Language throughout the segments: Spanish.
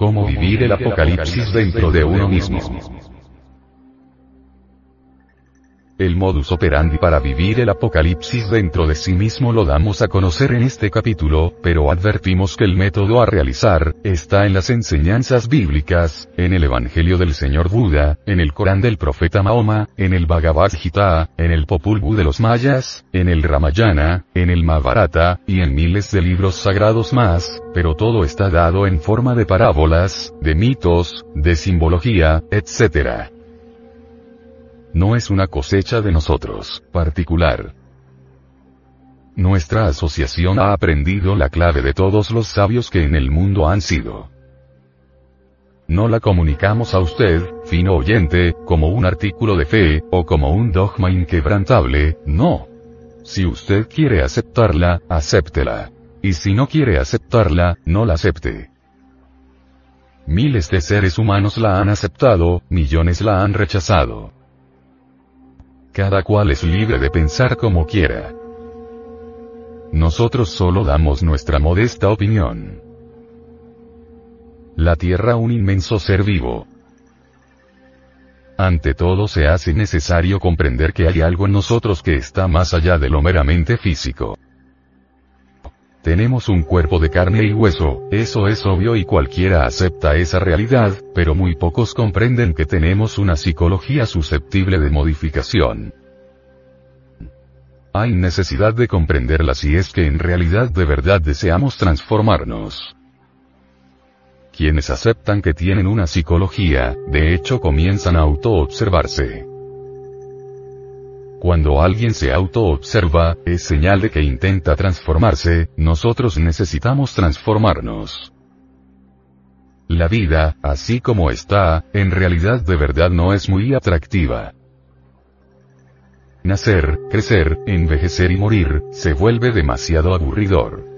Cómo vivir el apocalipsis dentro de uno mismo. El modus operandi para vivir el apocalipsis dentro de sí mismo lo damos a conocer en este capítulo, pero advertimos que el método a realizar, está en las enseñanzas bíblicas, en el Evangelio del Señor Buda, en el Corán del profeta Mahoma, en el Bhagavad Gita, en el Popul de los mayas, en el Ramayana, en el Mahabharata, y en miles de libros sagrados más, pero todo está dado en forma de parábolas, de mitos, de simbología, etc no es una cosecha de nosotros, particular. Nuestra asociación ha aprendido la clave de todos los sabios que en el mundo han sido. No la comunicamos a usted, fino oyente, como un artículo de fe, o como un dogma inquebrantable, no. Si usted quiere aceptarla, acéptela. Y si no quiere aceptarla, no la acepte. Miles de seres humanos la han aceptado, millones la han rechazado. Cada cual es libre de pensar como quiera. Nosotros solo damos nuestra modesta opinión. La Tierra un inmenso ser vivo. Ante todo se hace necesario comprender que hay algo en nosotros que está más allá de lo meramente físico. Tenemos un cuerpo de carne y hueso, eso es obvio y cualquiera acepta esa realidad, pero muy pocos comprenden que tenemos una psicología susceptible de modificación. Hay necesidad de comprenderla si es que en realidad de verdad deseamos transformarnos. Quienes aceptan que tienen una psicología, de hecho comienzan a autoobservarse. Cuando alguien se autoobserva, es señal de que intenta transformarse, nosotros necesitamos transformarnos. La vida, así como está, en realidad de verdad no es muy atractiva. Nacer, crecer, envejecer y morir, se vuelve demasiado aburridor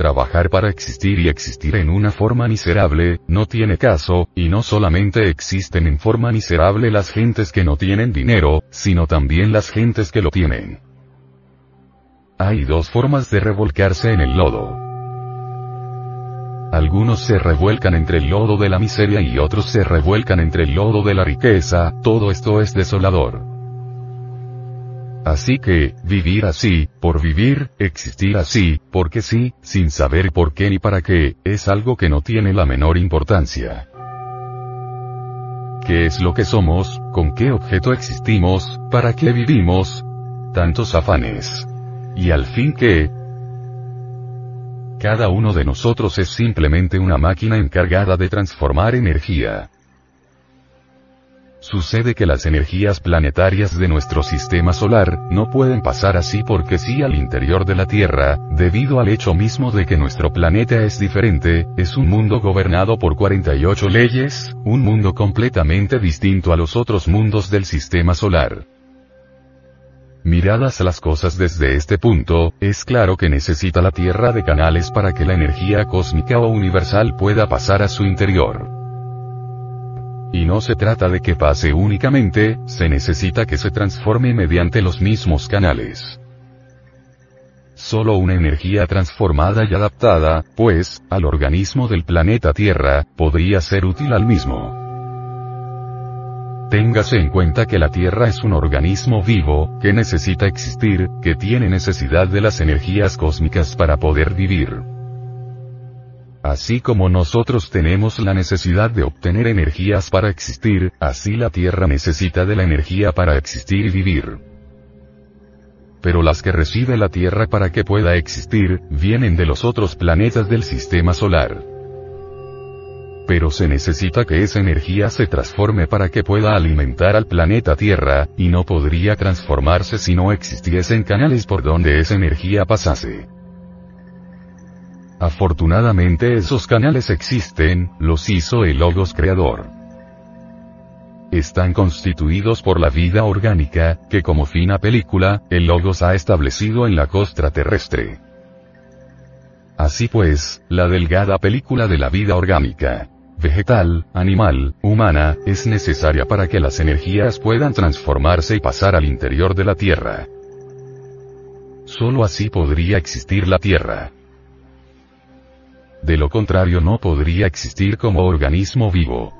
trabajar para existir y existir en una forma miserable, no tiene caso, y no solamente existen en forma miserable las gentes que no tienen dinero, sino también las gentes que lo tienen. Hay dos formas de revolcarse en el lodo. Algunos se revuelcan entre el lodo de la miseria y otros se revuelcan entre el lodo de la riqueza, todo esto es desolador. Así que, vivir así, por vivir, existir así, porque sí, sin saber por qué ni para qué, es algo que no tiene la menor importancia. ¿Qué es lo que somos? ¿Con qué objeto existimos? ¿Para qué vivimos? Tantos afanes. Y al fin qué? Cada uno de nosotros es simplemente una máquina encargada de transformar energía. Sucede que las energías planetarias de nuestro sistema solar, no pueden pasar así porque sí al interior de la Tierra, debido al hecho mismo de que nuestro planeta es diferente, es un mundo gobernado por 48 leyes, un mundo completamente distinto a los otros mundos del sistema solar. Miradas las cosas desde este punto, es claro que necesita la Tierra de canales para que la energía cósmica o universal pueda pasar a su interior. Y no se trata de que pase únicamente, se necesita que se transforme mediante los mismos canales. Solo una energía transformada y adaptada, pues, al organismo del planeta Tierra, podría ser útil al mismo. Téngase en cuenta que la Tierra es un organismo vivo, que necesita existir, que tiene necesidad de las energías cósmicas para poder vivir. Así como nosotros tenemos la necesidad de obtener energías para existir, así la Tierra necesita de la energía para existir y vivir. Pero las que recibe la Tierra para que pueda existir, vienen de los otros planetas del sistema solar. Pero se necesita que esa energía se transforme para que pueda alimentar al planeta Tierra, y no podría transformarse si no existiesen canales por donde esa energía pasase. Afortunadamente esos canales existen, los hizo el Logos Creador. Están constituidos por la vida orgánica, que como fina película, el Logos ha establecido en la costra terrestre. Así pues, la delgada película de la vida orgánica, vegetal, animal, humana, es necesaria para que las energías puedan transformarse y pasar al interior de la Tierra. Solo así podría existir la Tierra. De lo contrario no podría existir como organismo vivo.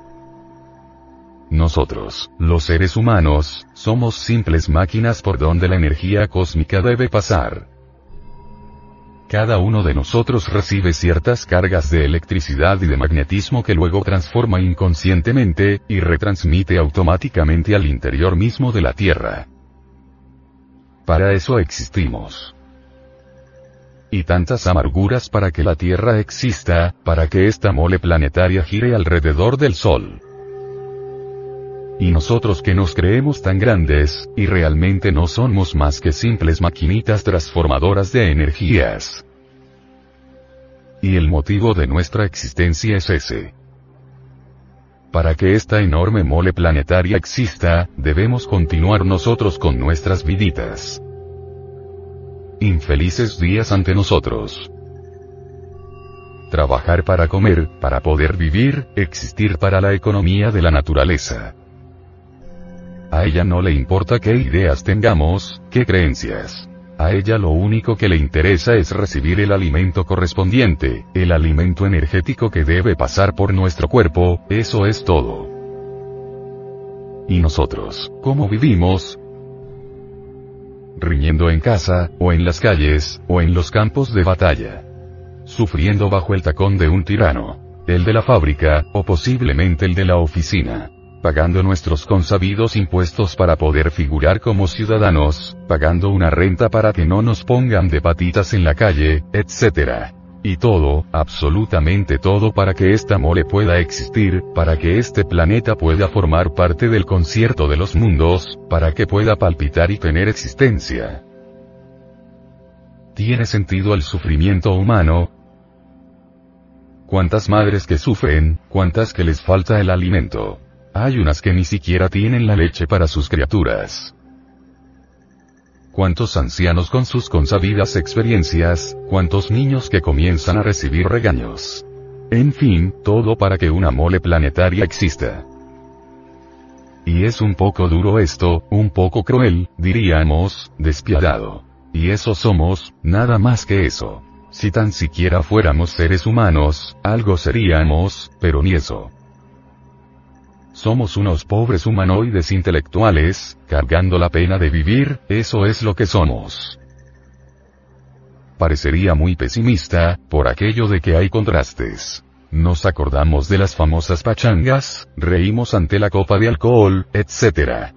Nosotros, los seres humanos, somos simples máquinas por donde la energía cósmica debe pasar. Cada uno de nosotros recibe ciertas cargas de electricidad y de magnetismo que luego transforma inconscientemente, y retransmite automáticamente al interior mismo de la Tierra. Para eso existimos. Y tantas amarguras para que la Tierra exista, para que esta mole planetaria gire alrededor del Sol. Y nosotros que nos creemos tan grandes, y realmente no somos más que simples maquinitas transformadoras de energías. Y el motivo de nuestra existencia es ese. Para que esta enorme mole planetaria exista, debemos continuar nosotros con nuestras viditas. Infelices días ante nosotros. Trabajar para comer, para poder vivir, existir para la economía de la naturaleza. A ella no le importa qué ideas tengamos, qué creencias. A ella lo único que le interesa es recibir el alimento correspondiente, el alimento energético que debe pasar por nuestro cuerpo, eso es todo. ¿Y nosotros, cómo vivimos? Riñendo en casa, o en las calles, o en los campos de batalla. Sufriendo bajo el tacón de un tirano. El de la fábrica, o posiblemente el de la oficina pagando nuestros consabidos impuestos para poder figurar como ciudadanos, pagando una renta para que no nos pongan de patitas en la calle, etc. Y todo, absolutamente todo para que esta mole pueda existir, para que este planeta pueda formar parte del concierto de los mundos, para que pueda palpitar y tener existencia. ¿Tiene sentido el sufrimiento humano? ¿Cuántas madres que sufren, cuántas que les falta el alimento? Hay unas que ni siquiera tienen la leche para sus criaturas. ¿Cuántos ancianos con sus consabidas experiencias, cuántos niños que comienzan a recibir regaños? En fin, todo para que una mole planetaria exista. Y es un poco duro esto, un poco cruel, diríamos, despiadado. Y eso somos, nada más que eso. Si tan siquiera fuéramos seres humanos, algo seríamos, pero ni eso. Somos unos pobres humanoides intelectuales, cargando la pena de vivir, eso es lo que somos. Parecería muy pesimista, por aquello de que hay contrastes. Nos acordamos de las famosas pachangas, reímos ante la copa de alcohol, etc.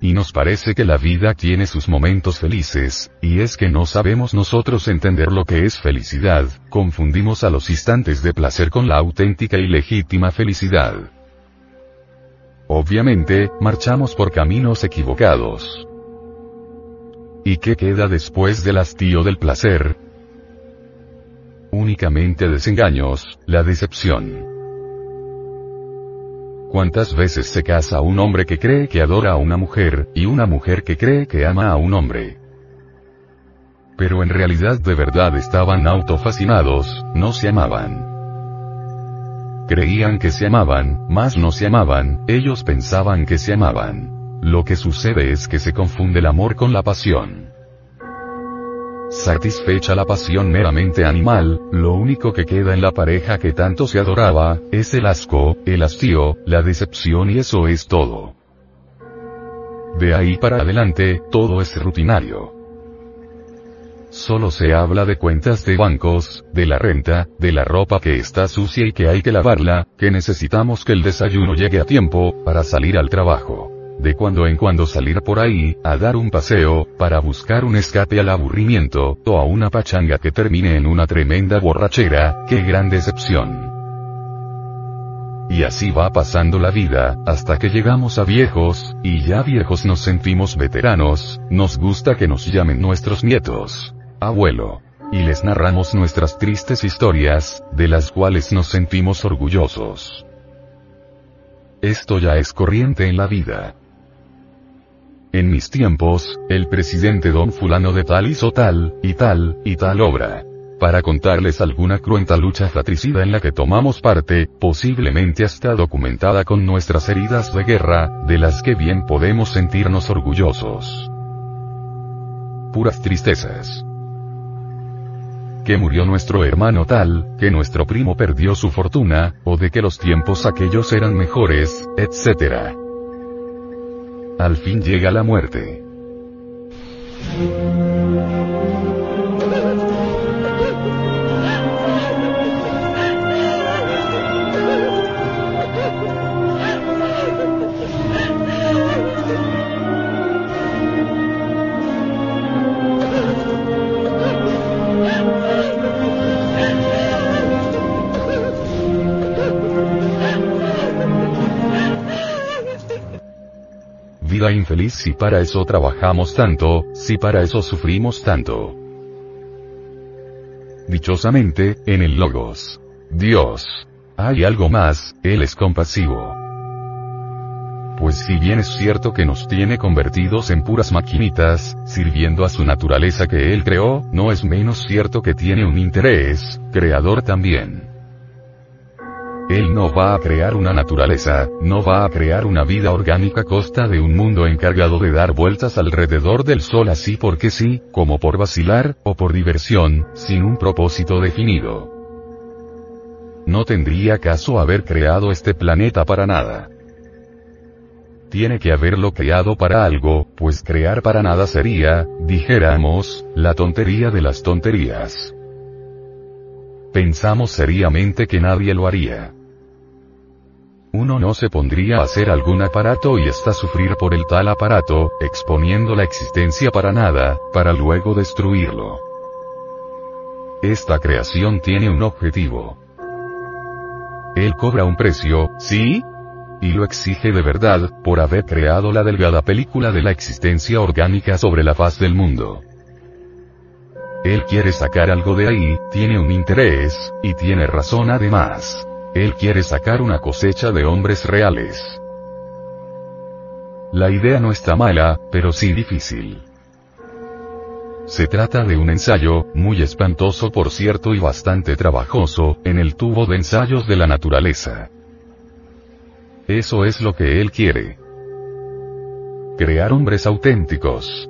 Y nos parece que la vida tiene sus momentos felices, y es que no sabemos nosotros entender lo que es felicidad, confundimos a los instantes de placer con la auténtica y legítima felicidad. Obviamente, marchamos por caminos equivocados. ¿Y qué queda después del hastío del placer? Únicamente desengaños, la decepción. ¿Cuántas veces se casa un hombre que cree que adora a una mujer, y una mujer que cree que ama a un hombre? Pero en realidad de verdad estaban autofascinados, no se amaban. Creían que se amaban, mas no se amaban, ellos pensaban que se amaban. Lo que sucede es que se confunde el amor con la pasión. Satisfecha la pasión meramente animal, lo único que queda en la pareja que tanto se adoraba, es el asco, el hastío, la decepción y eso es todo. De ahí para adelante, todo es rutinario. Solo se habla de cuentas de bancos, de la renta, de la ropa que está sucia y que hay que lavarla, que necesitamos que el desayuno llegue a tiempo, para salir al trabajo. De cuando en cuando salir por ahí, a dar un paseo, para buscar un escape al aburrimiento, o a una pachanga que termine en una tremenda borrachera, qué gran decepción. Y así va pasando la vida, hasta que llegamos a viejos, y ya viejos nos sentimos veteranos, nos gusta que nos llamen nuestros nietos abuelo. Y les narramos nuestras tristes historias, de las cuales nos sentimos orgullosos. Esto ya es corriente en la vida. En mis tiempos, el presidente don fulano de tal hizo tal, y tal, y tal obra. Para contarles alguna cruenta lucha fratricida en la que tomamos parte, posiblemente hasta documentada con nuestras heridas de guerra, de las que bien podemos sentirnos orgullosos. Puras tristezas que murió nuestro hermano tal, que nuestro primo perdió su fortuna, o de que los tiempos aquellos eran mejores, etc. Al fin llega la muerte. Vida infeliz si para eso trabajamos tanto, si para eso sufrimos tanto. Dichosamente, en el Logos. Dios. Hay algo más, Él es compasivo. Pues si bien es cierto que nos tiene convertidos en puras maquinitas, sirviendo a su naturaleza que Él creó, no es menos cierto que tiene un interés, creador también. Él no va a crear una naturaleza, no va a crear una vida orgánica a costa de un mundo encargado de dar vueltas alrededor del Sol así porque sí, como por vacilar, o por diversión, sin un propósito definido. No tendría caso haber creado este planeta para nada. Tiene que haberlo creado para algo, pues crear para nada sería, dijéramos, la tontería de las tonterías. Pensamos seriamente que nadie lo haría. Uno no se pondría a hacer algún aparato y hasta sufrir por el tal aparato, exponiendo la existencia para nada, para luego destruirlo. Esta creación tiene un objetivo. Él cobra un precio, ¿sí? Y lo exige de verdad, por haber creado la delgada película de la existencia orgánica sobre la faz del mundo. Él quiere sacar algo de ahí, tiene un interés, y tiene razón además. Él quiere sacar una cosecha de hombres reales. La idea no está mala, pero sí difícil. Se trata de un ensayo, muy espantoso por cierto y bastante trabajoso, en el tubo de ensayos de la naturaleza. Eso es lo que él quiere. Crear hombres auténticos.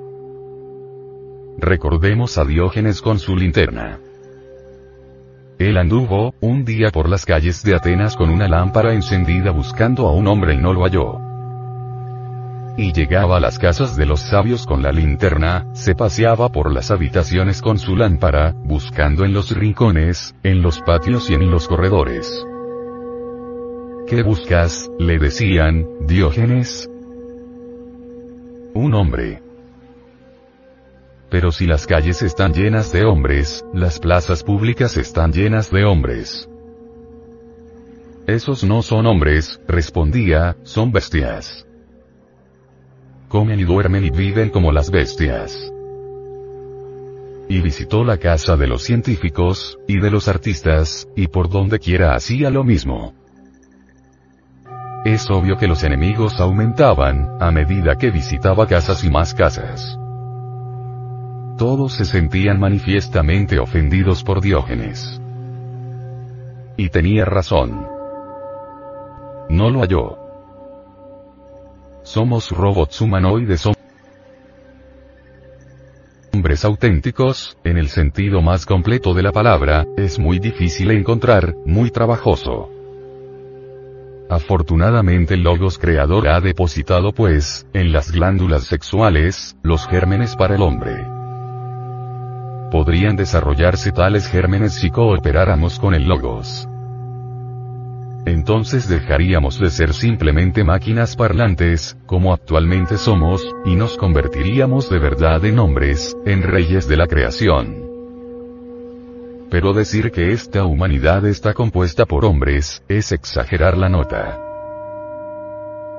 Recordemos a Diógenes con su linterna. Él anduvo, un día por las calles de Atenas con una lámpara encendida buscando a un hombre y no lo halló. Y llegaba a las casas de los sabios con la linterna, se paseaba por las habitaciones con su lámpara, buscando en los rincones, en los patios y en los corredores. ¿Qué buscas? le decían, Diógenes. Un hombre. Pero si las calles están llenas de hombres, las plazas públicas están llenas de hombres. Esos no son hombres, respondía, son bestias. Comen y duermen y viven como las bestias. Y visitó la casa de los científicos, y de los artistas, y por donde quiera hacía lo mismo. Es obvio que los enemigos aumentaban, a medida que visitaba casas y más casas. Todos se sentían manifiestamente ofendidos por Diógenes. Y tenía razón. No lo halló. Somos robots humanoides hombres auténticos, en el sentido más completo de la palabra, es muy difícil encontrar, muy trabajoso. Afortunadamente el Logos Creador ha depositado pues, en las glándulas sexuales, los gérmenes para el hombre podrían desarrollarse tales gérmenes si cooperáramos con el logos. Entonces dejaríamos de ser simplemente máquinas parlantes, como actualmente somos, y nos convertiríamos de verdad en hombres, en reyes de la creación. Pero decir que esta humanidad está compuesta por hombres, es exagerar la nota.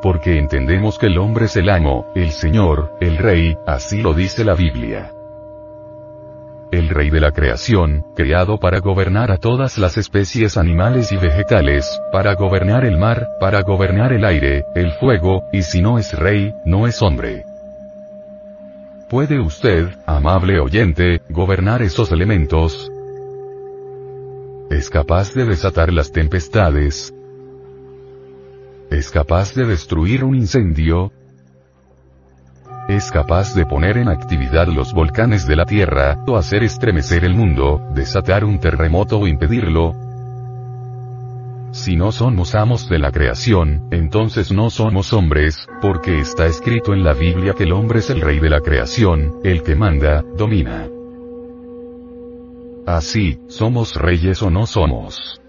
Porque entendemos que el hombre es el amo, el Señor, el Rey, así lo dice la Biblia el rey de la creación, creado para gobernar a todas las especies animales y vegetales, para gobernar el mar, para gobernar el aire, el fuego, y si no es rey, no es hombre. ¿Puede usted, amable oyente, gobernar esos elementos? ¿Es capaz de desatar las tempestades? ¿Es capaz de destruir un incendio? Es capaz de poner en actividad los volcanes de la Tierra, o hacer estremecer el mundo, desatar un terremoto o impedirlo, si no somos amos de la creación, entonces no somos hombres, porque está escrito en la Biblia que el hombre es el rey de la creación, el que manda, domina. Así, ¿somos reyes o no somos?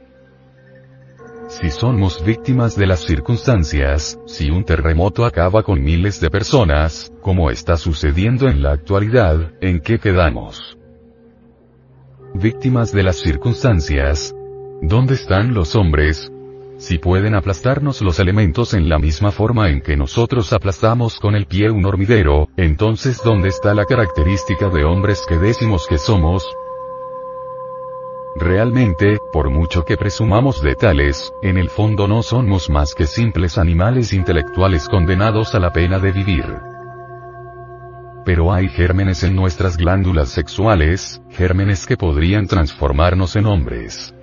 Si somos víctimas de las circunstancias, si un terremoto acaba con miles de personas, como está sucediendo en la actualidad, ¿en qué quedamos? Víctimas de las circunstancias, ¿Dónde están los hombres? Si pueden aplastarnos los elementos en la misma forma en que nosotros aplastamos con el pie un hormiguero, entonces ¿dónde está la característica de hombres que decimos que somos? Realmente, por mucho que presumamos de tales, en el fondo no somos más que simples animales intelectuales condenados a la pena de vivir. Pero hay gérmenes en nuestras glándulas sexuales, gérmenes que podrían transformarnos en hombres.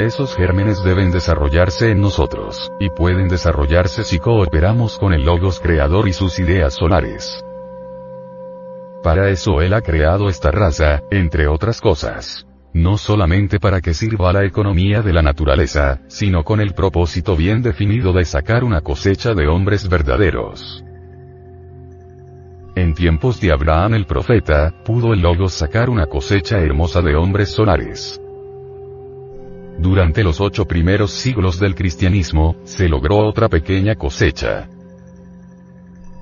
Esos gérmenes deben desarrollarse en nosotros, y pueden desarrollarse si cooperamos con el Logos Creador y sus ideas solares. Para eso Él ha creado esta raza, entre otras cosas. No solamente para que sirva la economía de la naturaleza, sino con el propósito bien definido de sacar una cosecha de hombres verdaderos. En tiempos de Abraham el profeta, pudo el Logos sacar una cosecha hermosa de hombres solares. Durante los ocho primeros siglos del cristianismo, se logró otra pequeña cosecha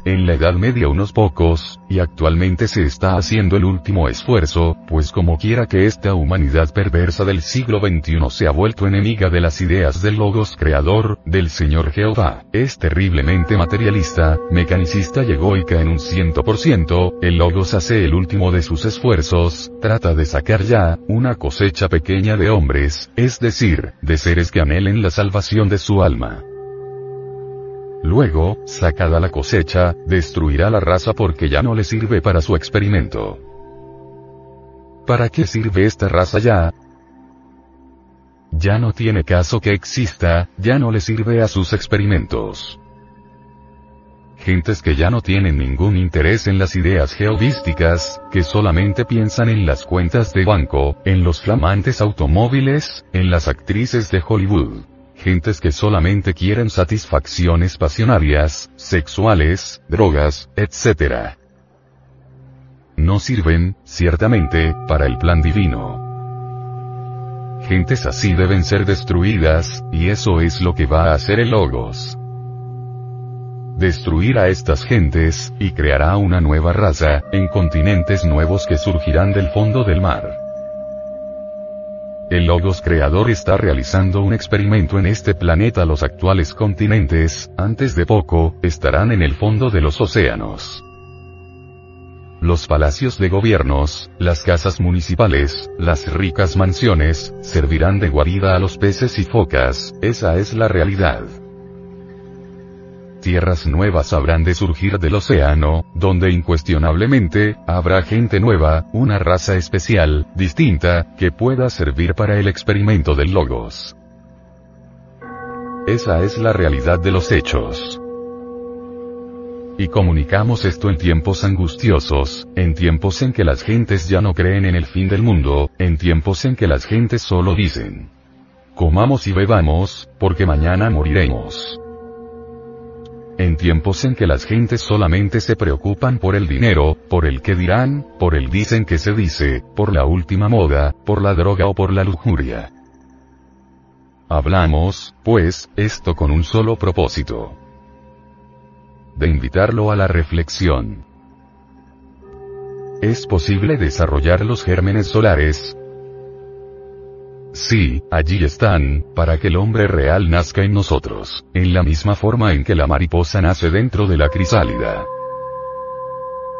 en la Edad Media unos pocos, y actualmente se está haciendo el último esfuerzo, pues como quiera que esta humanidad perversa del siglo XXI se ha vuelto enemiga de las ideas del Logos creador, del Señor Jehová, es terriblemente materialista, mecanicista y egoica en un ciento por ciento, el Logos hace el último de sus esfuerzos, trata de sacar ya, una cosecha pequeña de hombres, es decir, de seres que anhelen la salvación de su alma. Luego, sacada la cosecha, destruirá la raza porque ya no le sirve para su experimento. ¿Para qué sirve esta raza ya? Ya no tiene caso que exista, ya no le sirve a sus experimentos gentes que ya no tienen ningún interés en las ideas geovísticas, que solamente piensan en las cuentas de banco, en los flamantes automóviles, en las actrices de Hollywood gentes que solamente quieren satisfacciones pasionarias, sexuales, drogas, etc. No sirven, ciertamente, para el plan divino. Gentes así deben ser destruidas, y eso es lo que va a hacer el Logos. Destruir a estas gentes, y creará una nueva raza, en continentes nuevos que surgirán del fondo del mar. El Logos Creador está realizando un experimento en este planeta. Los actuales continentes, antes de poco, estarán en el fondo de los océanos. Los palacios de gobiernos, las casas municipales, las ricas mansiones, servirán de guarida a los peces y focas, esa es la realidad tierras nuevas habrán de surgir del océano, donde incuestionablemente, habrá gente nueva, una raza especial, distinta, que pueda servir para el experimento del logos. Esa es la realidad de los hechos. Y comunicamos esto en tiempos angustiosos, en tiempos en que las gentes ya no creen en el fin del mundo, en tiempos en que las gentes solo dicen, comamos y bebamos, porque mañana moriremos. En tiempos en que las gentes solamente se preocupan por el dinero, por el que dirán, por el dicen que se dice, por la última moda, por la droga o por la lujuria. Hablamos, pues, esto con un solo propósito. De invitarlo a la reflexión. ¿Es posible desarrollar los gérmenes solares, Sí, allí están, para que el hombre real nazca en nosotros, en la misma forma en que la mariposa nace dentro de la crisálida.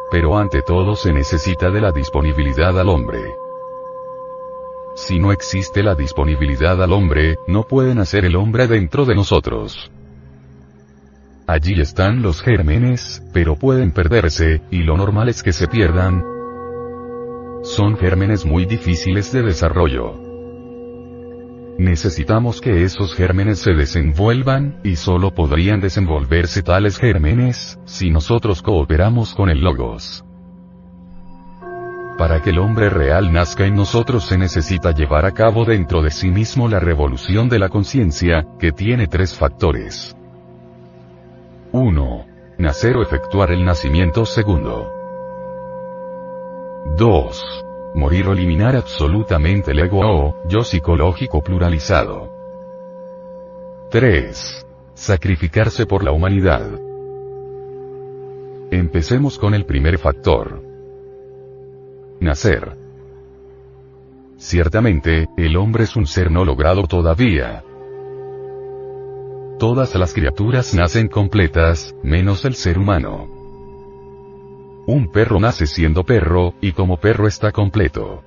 Pero ante todo se necesita de la disponibilidad al hombre. Si no existe la disponibilidad al hombre, no puede nacer el hombre dentro de nosotros. Allí están los gérmenes, pero pueden perderse, y lo normal es que se pierdan. Son gérmenes muy difíciles de desarrollo necesitamos que esos gérmenes se desenvuelvan, y solo podrían desenvolverse tales gérmenes, si nosotros cooperamos con el Logos. Para que el hombre real nazca en nosotros se necesita llevar a cabo dentro de sí mismo la revolución de la conciencia, que tiene tres factores. 1. Nacer o efectuar el nacimiento segundo. 2. Morir o eliminar absolutamente el ego o yo psicológico pluralizado. 3. Sacrificarse por la humanidad. Empecemos con el primer factor. Nacer. Ciertamente, el hombre es un ser no logrado todavía. Todas las criaturas nacen completas, menos el ser humano. Un perro nace siendo perro, y como perro está completo.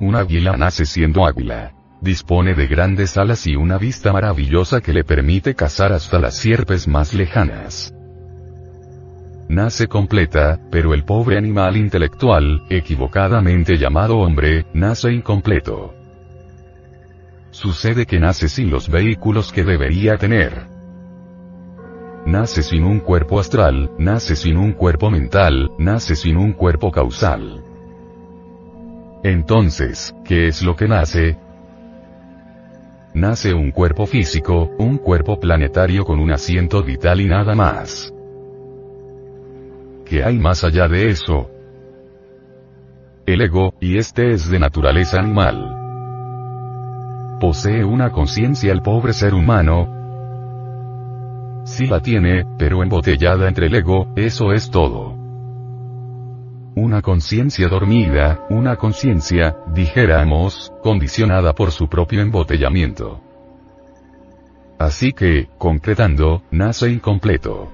Un águila nace siendo águila. Dispone de grandes alas y una vista maravillosa que le permite cazar hasta las sierpes más lejanas nace completa, pero el pobre animal intelectual, equivocadamente llamado hombre, nace incompleto. Sucede que nace sin los vehículos que debería tener. Nace sin un cuerpo astral, nace sin un cuerpo mental, nace sin un cuerpo causal. Entonces, ¿qué es lo que nace? Nace un cuerpo físico, un cuerpo planetario con un asiento vital y nada más. ¿Qué hay más allá de eso? El ego, y este es de naturaleza animal. ¿Posee una conciencia el pobre ser humano? Sí la tiene, pero embotellada entre el ego, eso es todo. Una conciencia dormida, una conciencia, dijéramos, condicionada por su propio embotellamiento. Así que, concretando, nace incompleto.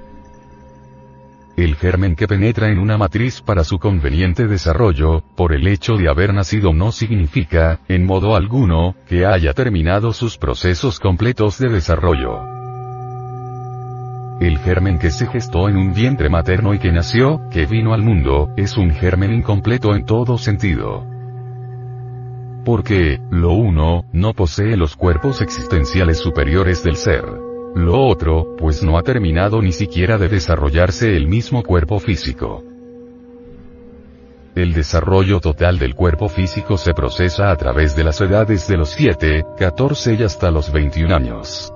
El germen que penetra en una matriz para su conveniente desarrollo, por el hecho de haber nacido no significa, en modo alguno, que haya terminado sus procesos completos de desarrollo. El germen que se gestó en un vientre materno y que nació, que vino al mundo, es un germen incompleto en todo sentido. Porque, lo uno, no posee los cuerpos existenciales superiores del ser. Lo otro, pues no ha terminado ni siquiera de desarrollarse el mismo cuerpo físico. El desarrollo total del cuerpo físico se procesa a través de las edades de los 7, 14 y hasta los 21 años.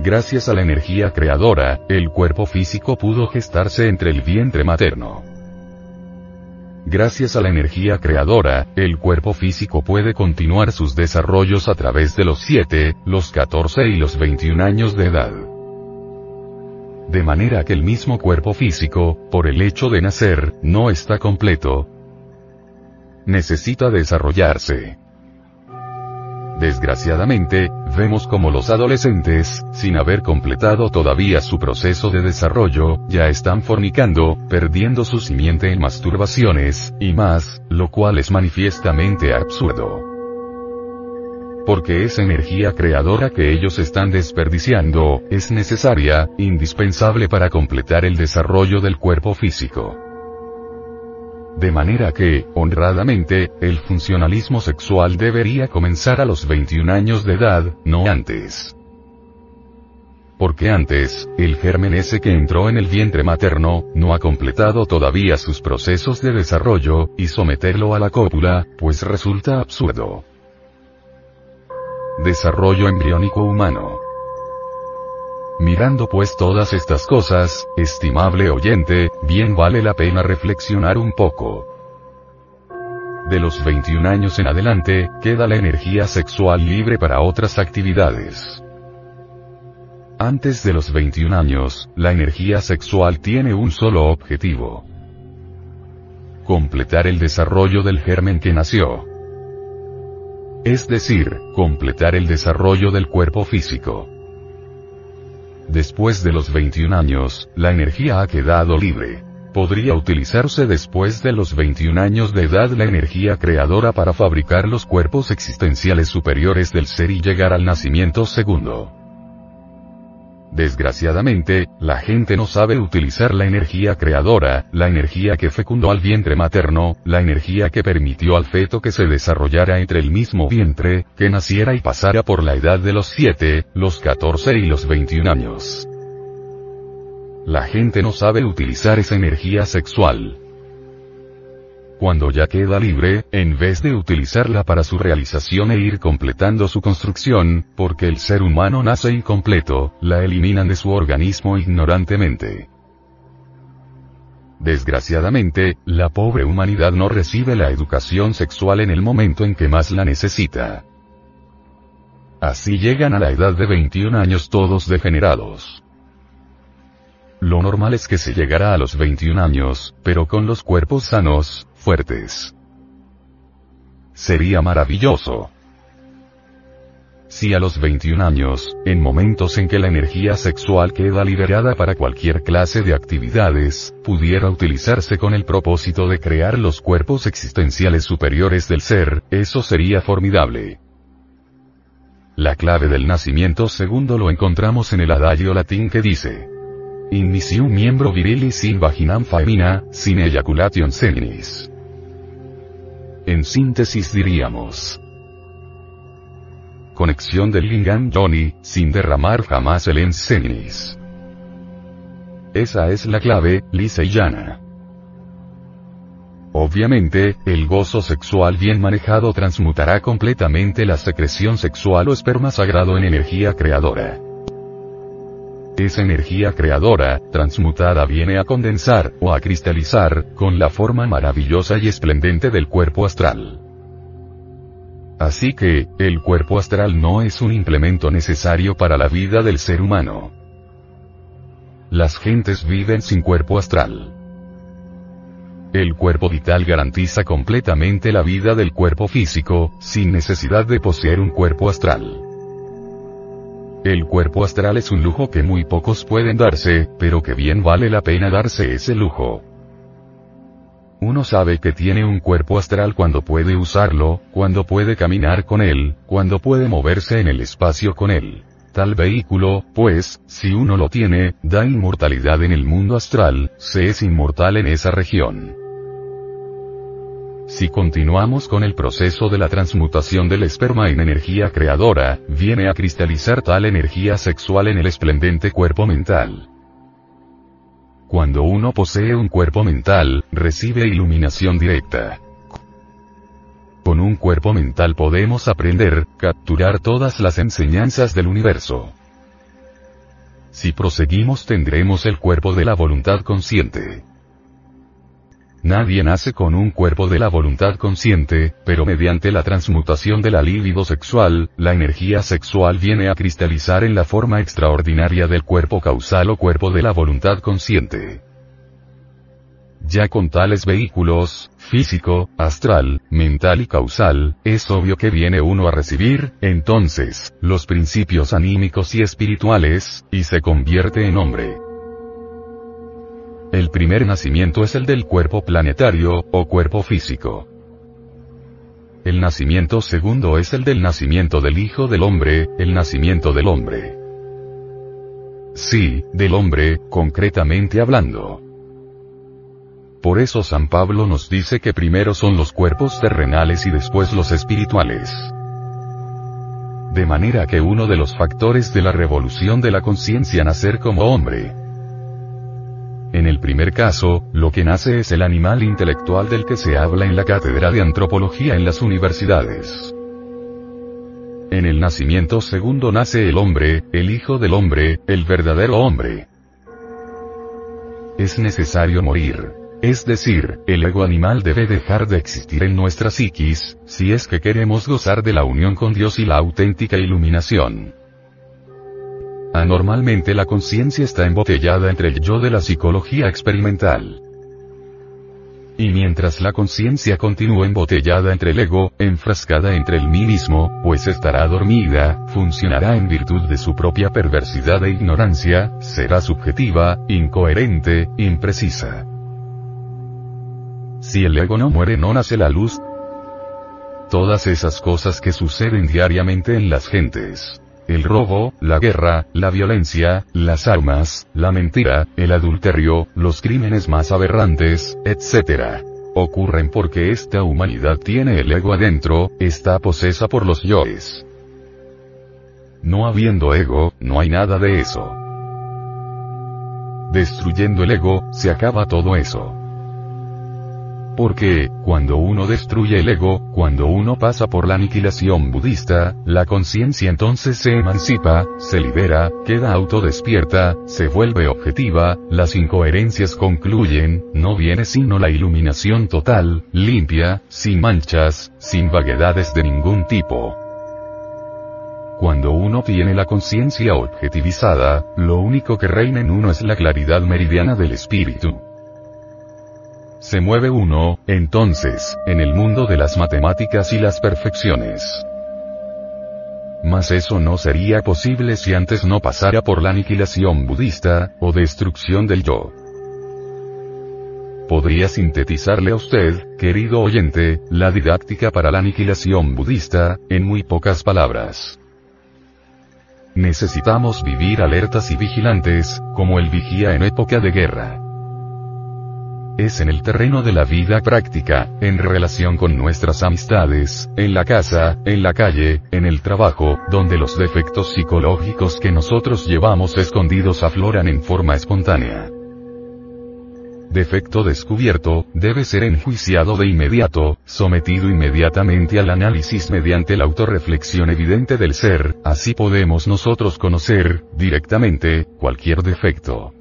Gracias a la energía creadora, el cuerpo físico pudo gestarse entre el vientre materno. Gracias a la energía creadora, el cuerpo físico puede continuar sus desarrollos a través de los 7, los 14 y los 21 años de edad. De manera que el mismo cuerpo físico, por el hecho de nacer, no está completo. Necesita desarrollarse. Desgraciadamente, vemos como los adolescentes, sin haber completado todavía su proceso de desarrollo, ya están fornicando, perdiendo su simiente en masturbaciones, y más, lo cual es manifiestamente absurdo. Porque esa energía creadora que ellos están desperdiciando, es necesaria, indispensable para completar el desarrollo del cuerpo físico. De manera que, honradamente, el funcionalismo sexual debería comenzar a los 21 años de edad, no antes. Porque antes, el germen ese que entró en el vientre materno, no ha completado todavía sus procesos de desarrollo, y someterlo a la cópula, pues resulta absurdo. Desarrollo embriónico humano. Mirando pues todas estas cosas, estimable oyente, bien vale la pena reflexionar un poco. De los 21 años en adelante, queda la energía sexual libre para otras actividades. Antes de los 21 años, la energía sexual tiene un solo objetivo. Completar el desarrollo del germen que nació. Es decir, completar el desarrollo del cuerpo físico. Después de los 21 años, la energía ha quedado libre. Podría utilizarse después de los 21 años de edad la energía creadora para fabricar los cuerpos existenciales superiores del ser y llegar al nacimiento segundo. Desgraciadamente, la gente no sabe utilizar la energía creadora, la energía que fecundó al vientre materno, la energía que permitió al feto que se desarrollara entre el mismo vientre, que naciera y pasara por la edad de los 7, los 14 y los 21 años. La gente no sabe utilizar esa energía sexual cuando ya queda libre, en vez de utilizarla para su realización e ir completando su construcción, porque el ser humano nace incompleto, la eliminan de su organismo ignorantemente. Desgraciadamente, la pobre humanidad no recibe la educación sexual en el momento en que más la necesita. Así llegan a la edad de 21 años todos degenerados. Lo normal es que se llegará a los 21 años, pero con los cuerpos sanos, fuertes. Sería maravilloso. Si a los 21 años, en momentos en que la energía sexual queda liberada para cualquier clase de actividades, pudiera utilizarse con el propósito de crear los cuerpos existenciales superiores del ser, eso sería formidable. La clave del nacimiento segundo lo encontramos en el adagio latín que dice, Inmisium miembro virilis sin vaginam faemina, sin ejaculation seminis. En síntesis diríamos. Conexión del lingam Johnny, sin derramar jamás el ens seminis. Esa es la clave, lisa y llana. Obviamente, el gozo sexual bien manejado transmutará completamente la secreción sexual o esperma sagrado en energía creadora. Esa energía creadora, transmutada viene a condensar, o a cristalizar, con la forma maravillosa y esplendente del cuerpo astral. Así que, el cuerpo astral no es un implemento necesario para la vida del ser humano. Las gentes viven sin cuerpo astral. El cuerpo vital garantiza completamente la vida del cuerpo físico, sin necesidad de poseer un cuerpo astral. El cuerpo astral es un lujo que muy pocos pueden darse, pero que bien vale la pena darse ese lujo. Uno sabe que tiene un cuerpo astral cuando puede usarlo, cuando puede caminar con él, cuando puede moverse en el espacio con él. Tal vehículo, pues, si uno lo tiene, da inmortalidad en el mundo astral, se es inmortal en esa región. Si continuamos con el proceso de la transmutación del esperma en energía creadora, viene a cristalizar tal energía sexual en el esplendente cuerpo mental. Cuando uno posee un cuerpo mental, recibe iluminación directa. Con un cuerpo mental podemos aprender, capturar todas las enseñanzas del universo. Si proseguimos tendremos el cuerpo de la voluntad consciente. Nadie nace con un cuerpo de la voluntad consciente, pero mediante la transmutación de la libido sexual, la energía sexual viene a cristalizar en la forma extraordinaria del cuerpo causal o cuerpo de la voluntad consciente. Ya con tales vehículos, físico, astral, mental y causal, es obvio que viene uno a recibir, entonces, los principios anímicos y espirituales, y se convierte en hombre. El primer nacimiento es el del cuerpo planetario, o cuerpo físico. El nacimiento segundo es el del nacimiento del Hijo del Hombre, el nacimiento del hombre. Sí, del hombre, concretamente hablando. Por eso San Pablo nos dice que primero son los cuerpos terrenales y después los espirituales. De manera que uno de los factores de la revolución de la conciencia nacer como hombre, en el primer caso, lo que nace es el animal intelectual del que se habla en la cátedra de antropología en las universidades. En el nacimiento segundo nace el hombre, el hijo del hombre, el verdadero hombre. Es necesario morir. Es decir, el ego animal debe dejar de existir en nuestra psiquis, si es que queremos gozar de la unión con Dios y la auténtica iluminación. Anormalmente la conciencia está embotellada entre el yo de la psicología experimental. Y mientras la conciencia continúa embotellada entre el ego, enfrascada entre el mí mismo, pues estará dormida, funcionará en virtud de su propia perversidad e ignorancia, será subjetiva, incoherente, imprecisa. Si el ego no muere no nace la luz. Todas esas cosas que suceden diariamente en las gentes el robo, la guerra, la violencia, las armas, la mentira, el adulterio, los crímenes más aberrantes, etc. Ocurren porque esta humanidad tiene el ego adentro, está posesa por los yoes. No habiendo ego, no hay nada de eso. Destruyendo el ego, se acaba todo eso. Porque, cuando uno destruye el ego, cuando uno pasa por la aniquilación budista, la conciencia entonces se emancipa, se libera, queda autodespierta, se vuelve objetiva, las incoherencias concluyen, no viene sino la iluminación total, limpia, sin manchas, sin vaguedades de ningún tipo. Cuando uno tiene la conciencia objetivizada, lo único que reina en uno es la claridad meridiana del espíritu se mueve uno, entonces, en el mundo de las matemáticas y las perfecciones. Mas eso no sería posible si antes no pasara por la aniquilación budista, o destrucción del yo. Podría sintetizarle a usted, querido oyente, la didáctica para la aniquilación budista, en muy pocas palabras. Necesitamos vivir alertas y vigilantes, como el vigía en época de guerra es en el terreno de la vida práctica, en relación con nuestras amistades, en la casa, en la calle, en el trabajo, donde los defectos psicológicos que nosotros llevamos escondidos afloran en forma espontánea. Defecto descubierto, debe ser enjuiciado de inmediato, sometido inmediatamente al análisis mediante la autorreflexión evidente del ser, así podemos nosotros conocer, directamente, cualquier defecto.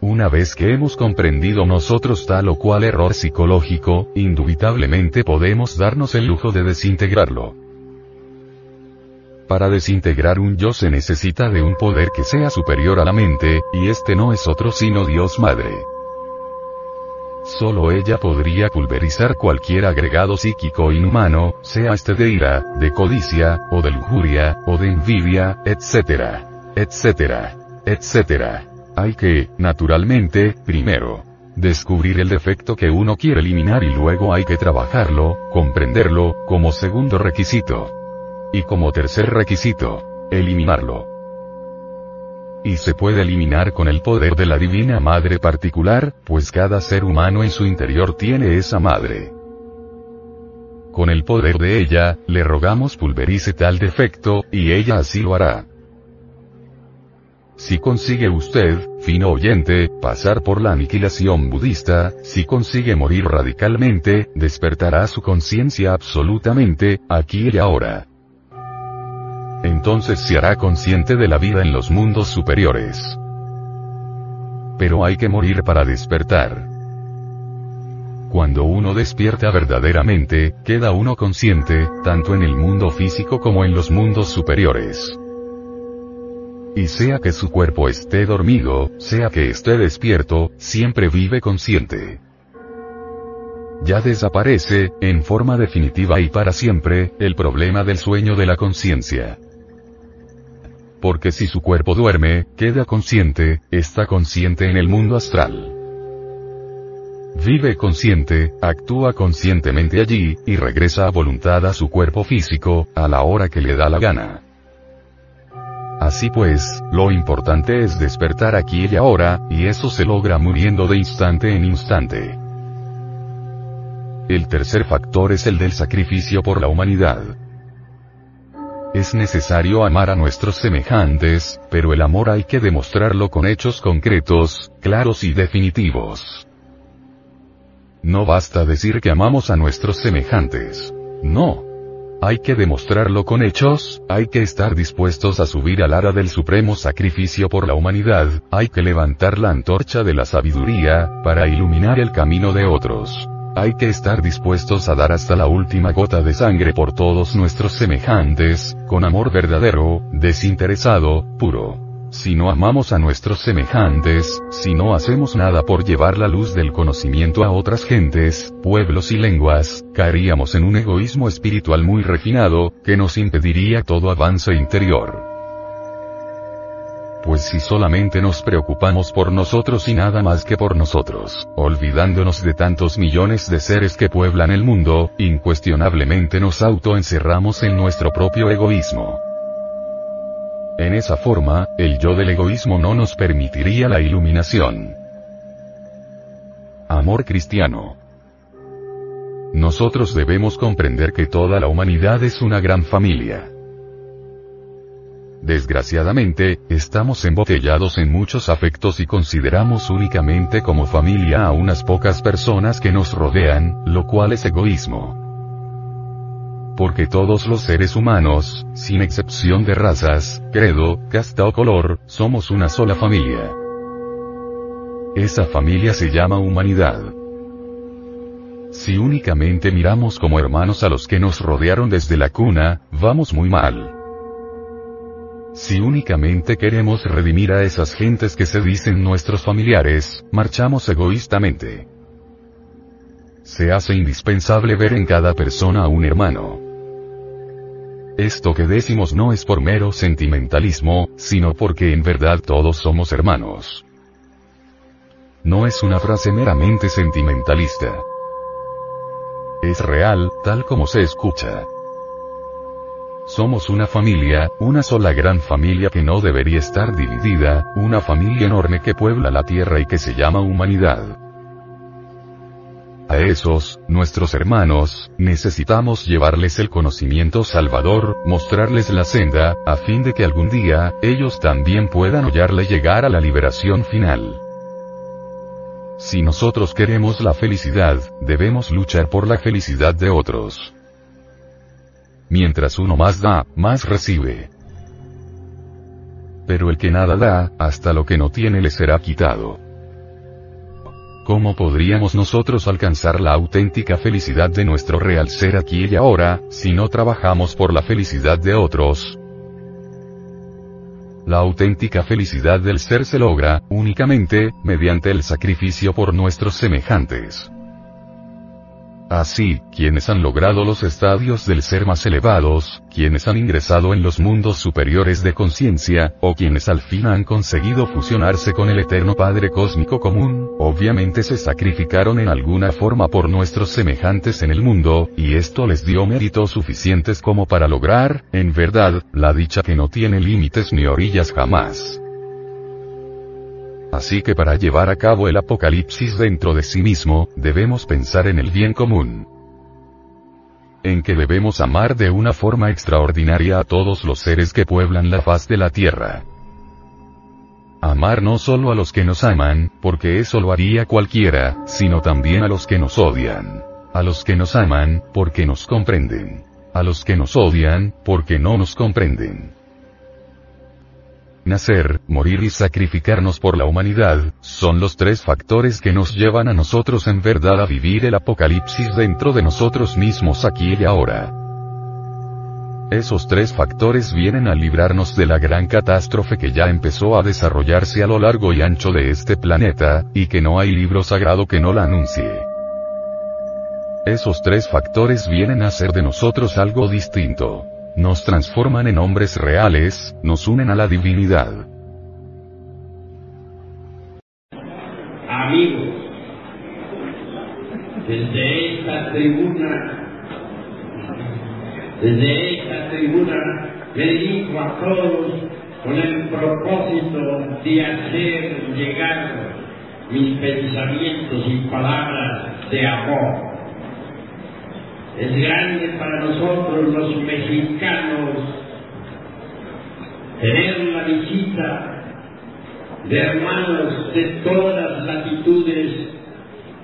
Una vez que hemos comprendido nosotros tal o cual error psicológico, indubitablemente podemos darnos el lujo de desintegrarlo. Para desintegrar un yo se necesita de un poder que sea superior a la mente, y este no es otro sino Dios Madre. Solo ella podría pulverizar cualquier agregado psíquico inhumano, sea este de ira, de codicia, o de lujuria, o de envidia, etc. etc. etc. Hay que, naturalmente, primero, descubrir el defecto que uno quiere eliminar y luego hay que trabajarlo, comprenderlo, como segundo requisito. Y como tercer requisito, eliminarlo. Y se puede eliminar con el poder de la Divina Madre particular, pues cada ser humano en su interior tiene esa madre. Con el poder de ella, le rogamos pulverice tal defecto, y ella así lo hará. Si consigue usted, fino oyente, pasar por la aniquilación budista, si consigue morir radicalmente, despertará su conciencia absolutamente, aquí y ahora. Entonces se hará consciente de la vida en los mundos superiores. Pero hay que morir para despertar. Cuando uno despierta verdaderamente, queda uno consciente, tanto en el mundo físico como en los mundos superiores. Y sea que su cuerpo esté dormido, sea que esté despierto, siempre vive consciente. Ya desaparece, en forma definitiva y para siempre, el problema del sueño de la conciencia. Porque si su cuerpo duerme, queda consciente, está consciente en el mundo astral. Vive consciente, actúa conscientemente allí, y regresa a voluntad a su cuerpo físico, a la hora que le da la gana. Así pues, lo importante es despertar aquí y ahora, y eso se logra muriendo de instante en instante. El tercer factor es el del sacrificio por la humanidad. Es necesario amar a nuestros semejantes, pero el amor hay que demostrarlo con hechos concretos, claros y definitivos. No basta decir que amamos a nuestros semejantes. No. Hay que demostrarlo con hechos, hay que estar dispuestos a subir al ara del supremo sacrificio por la humanidad, hay que levantar la antorcha de la sabiduría, para iluminar el camino de otros. Hay que estar dispuestos a dar hasta la última gota de sangre por todos nuestros semejantes, con amor verdadero, desinteresado, puro. Si no amamos a nuestros semejantes, si no hacemos nada por llevar la luz del conocimiento a otras gentes, pueblos y lenguas, caeríamos en un egoísmo espiritual muy refinado, que nos impediría todo avance interior. Pues si solamente nos preocupamos por nosotros y nada más que por nosotros, olvidándonos de tantos millones de seres que pueblan el mundo, incuestionablemente nos autoencerramos en nuestro propio egoísmo. En esa forma, el yo del egoísmo no nos permitiría la iluminación. Amor cristiano. Nosotros debemos comprender que toda la humanidad es una gran familia. Desgraciadamente, estamos embotellados en muchos afectos y consideramos únicamente como familia a unas pocas personas que nos rodean, lo cual es egoísmo porque todos los seres humanos, sin excepción de razas, credo, casta o color, somos una sola familia. Esa familia se llama humanidad. Si únicamente miramos como hermanos a los que nos rodearon desde la cuna, vamos muy mal. Si únicamente queremos redimir a esas gentes que se dicen nuestros familiares, marchamos egoístamente. Se hace indispensable ver en cada persona a un hermano. Esto que decimos no es por mero sentimentalismo, sino porque en verdad todos somos hermanos. No es una frase meramente sentimentalista. Es real, tal como se escucha. Somos una familia, una sola gran familia que no debería estar dividida, una familia enorme que puebla la tierra y que se llama humanidad. A esos, nuestros hermanos, necesitamos llevarles el conocimiento salvador, mostrarles la senda, a fin de que algún día, ellos también puedan hallarle llegar a la liberación final. Si nosotros queremos la felicidad, debemos luchar por la felicidad de otros. Mientras uno más da, más recibe. Pero el que nada da, hasta lo que no tiene le será quitado. ¿Cómo podríamos nosotros alcanzar la auténtica felicidad de nuestro real ser aquí y ahora, si no trabajamos por la felicidad de otros? La auténtica felicidad del ser se logra, únicamente, mediante el sacrificio por nuestros semejantes. Así, quienes han logrado los estadios del ser más elevados, quienes han ingresado en los mundos superiores de conciencia, o quienes al fin han conseguido fusionarse con el eterno Padre Cósmico Común, obviamente se sacrificaron en alguna forma por nuestros semejantes en el mundo, y esto les dio méritos suficientes como para lograr, en verdad, la dicha que no tiene límites ni orillas jamás. Así que para llevar a cabo el apocalipsis dentro de sí mismo, debemos pensar en el bien común. En que debemos amar de una forma extraordinaria a todos los seres que pueblan la faz de la tierra. Amar no solo a los que nos aman, porque eso lo haría cualquiera, sino también a los que nos odian. A los que nos aman, porque nos comprenden. A los que nos odian, porque no nos comprenden nacer, morir y sacrificarnos por la humanidad, son los tres factores que nos llevan a nosotros en verdad a vivir el apocalipsis dentro de nosotros mismos aquí y ahora. Esos tres factores vienen a librarnos de la gran catástrofe que ya empezó a desarrollarse a lo largo y ancho de este planeta, y que no hay libro sagrado que no la anuncie. Esos tres factores vienen a ser de nosotros algo distinto nos transforman en hombres reales, nos unen a la divinidad. Amigos, desde esta tribuna, desde esta tribuna me dirijo a todos con el propósito de hacer llegar mis pensamientos y palabras de amor es grande para nosotros los mexicanos tener la visita de hermanos de todas latitudes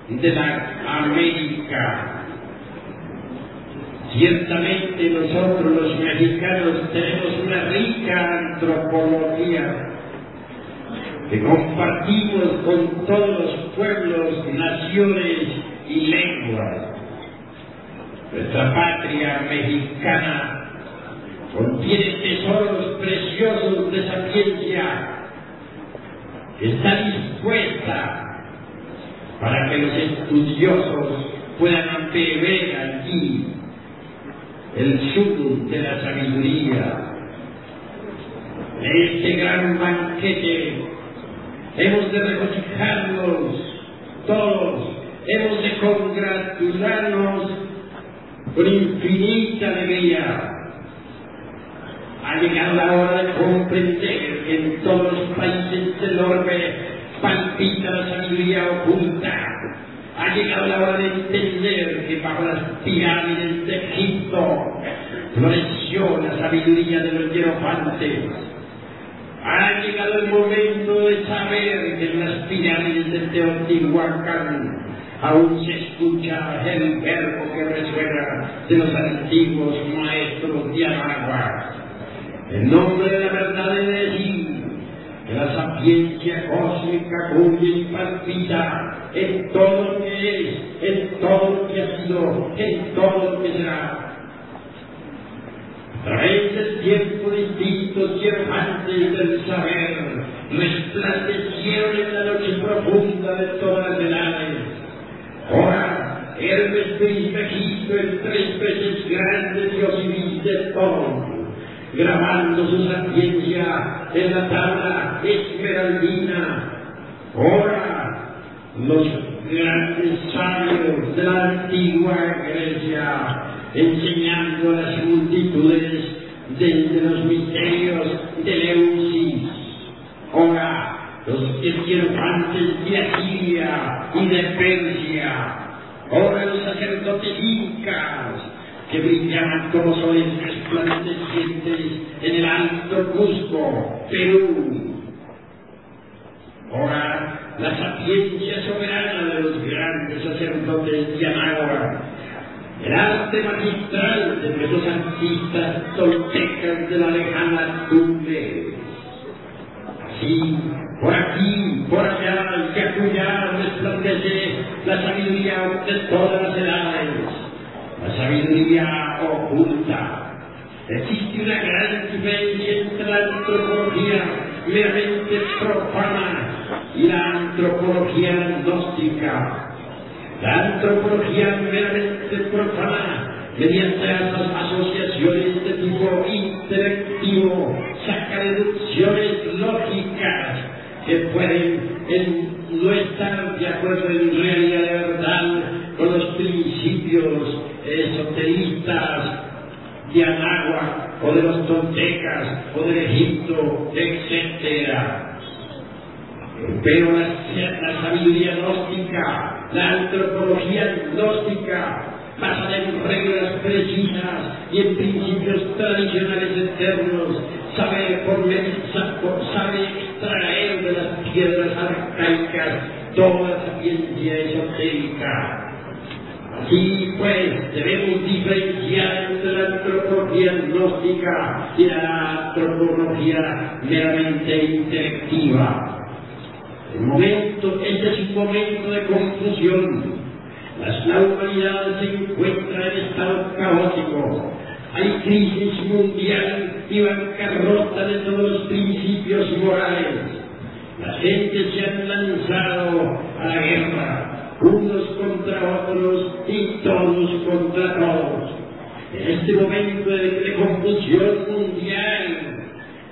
de la América. Ciertamente nosotros los mexicanos tenemos una rica antropología que compartimos con todos los pueblos, naciones y lenguas nuestra patria mexicana contiene tesoros preciosos de sapiencia que está dispuesta para que los estudiosos puedan beber allí el sumo de la sabiduría. En este gran banquete hemos de regocijarnos todos, hemos de congratularnos con infinita alegría. Ha llegado la hora de comprender que en todos los países del orbe palpita la sabiduría oculta. Ha llegado la hora de entender que bajo las pirámides de Egipto floreció la sabiduría de los hierofantes. Ha llegado el momento de saber que en las pirámides de Teotihuacán aún se escucha el verbo que resuena de los antiguos maestros de Aragua. En nombre de la verdad de decir que la sapiencia cósmica cuya palpita en todo lo que es, en todo lo que ha sido, en todo lo que será. A través tiempo distintos hierofantes del saber resplandecieron en la noche profunda de todas las edades. Hermes Trismegisto, el tres veces grande Dios y todo, grabando su sapiencia en la tabla esmeraldina. Ahora, los grandes sabios de la antigua Grecia, enseñando a las multitudes desde los misterios de Leusis. Ahora, los hierofantes de Asiria y de Persia. Ahora los sacerdotes incas, que brillaban como soles resplandecientes en el alto Cusco, Perú. Ahora, la sapiencia soberana de los grandes sacerdotes de Anáhuac, el arte magistral de nuestros artistas toltecas de la lejana Tumbes. Así, por aquí, por allá y acullá resplandece la sabiduría de todas las edades, la sabiduría oculta. Existe una gran diferencia entre la antropología meramente profana y la antropología gnóstica. La antropología meramente profana, mediante las asociaciones de tipo intelectivo, saca deducciones lógicas que pueden en, no estar de acuerdo en realidad de verdad con los principios esoteristas de Anáhuac o de los toltecas o del Egipto, etcétera. Pero la, la, sabiduría gnóstica, la antropología gnóstica, basada en reglas precisas y en principios tradicionales eternos, sabe, sabe extraer de las piedras arcaicas toda sapiencia esotérica. Así pues, debemos diferenciar entre la antropología gnóstica y la antropología meramente intelectiva. El momento, este es un momento de confusión. La humanidad se encuentra en estado caótico. Hay crisis mundial y bancarrota de todos los principios morales. La gente se han lanzado a la guerra, unos contra otros y todos contra todos. En este momento de, de confusión mundial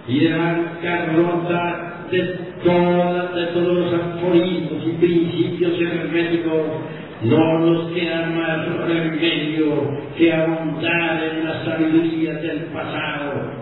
y de bancarrota de, toda, de todos los aforismos y principios herméticos, no nos queda más remedio que ahondar en la sabiduría del pasado,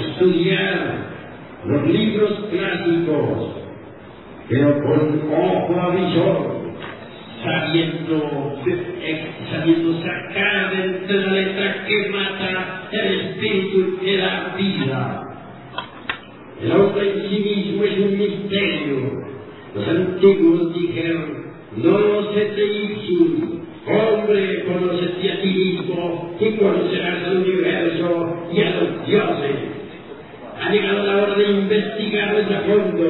estudiar los libros clásicos, pero con ojo avisor, sabiendo, sabiendo sacar de entre la letra que mata el espíritu que da vida. El hombre en sí mismo es un misterio. Los antiguos dijeron, no se te ipsum, hombre, conócete a ti mismo y conocerás al universo y a los dioses. Ha llegado la hora de investigar a fondo,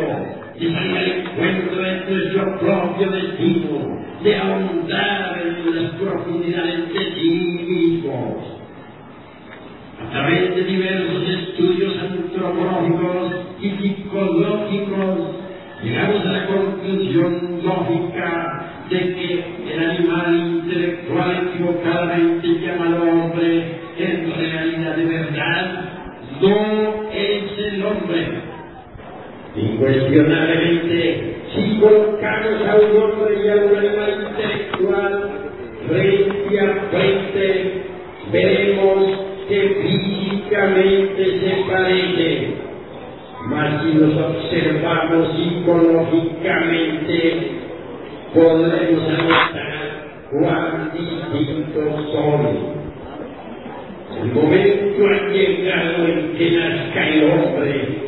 de salir al encuentro de nuestro propio destino, de ahondar en las profundidades de sí mismos. A través de diversos estudios antropológicos y psicológicos, llegamos a la conclusión lógica de que el animal intelectual equivocadamente llamado hombre, en realidad de verdad, es el hombre. Incuestionablemente, si colocamos a un hombre y a un animal intelectual. Frente a frente, veremos que físicamente se parecen, mas si los observamos psicológicamente, podremos notar cuán distintos son. El momento ha llegado en que nazca el hombre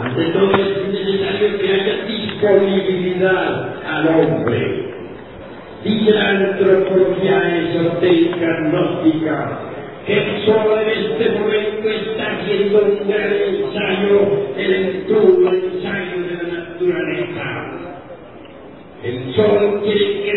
Ante todo es necesario que haya disponibilidad al hombre. Dice la antropología esotérica gnóstica que solo en este momento está haciendo un gran ensayo, el duro ensayo de la naturaleza. El sol quiere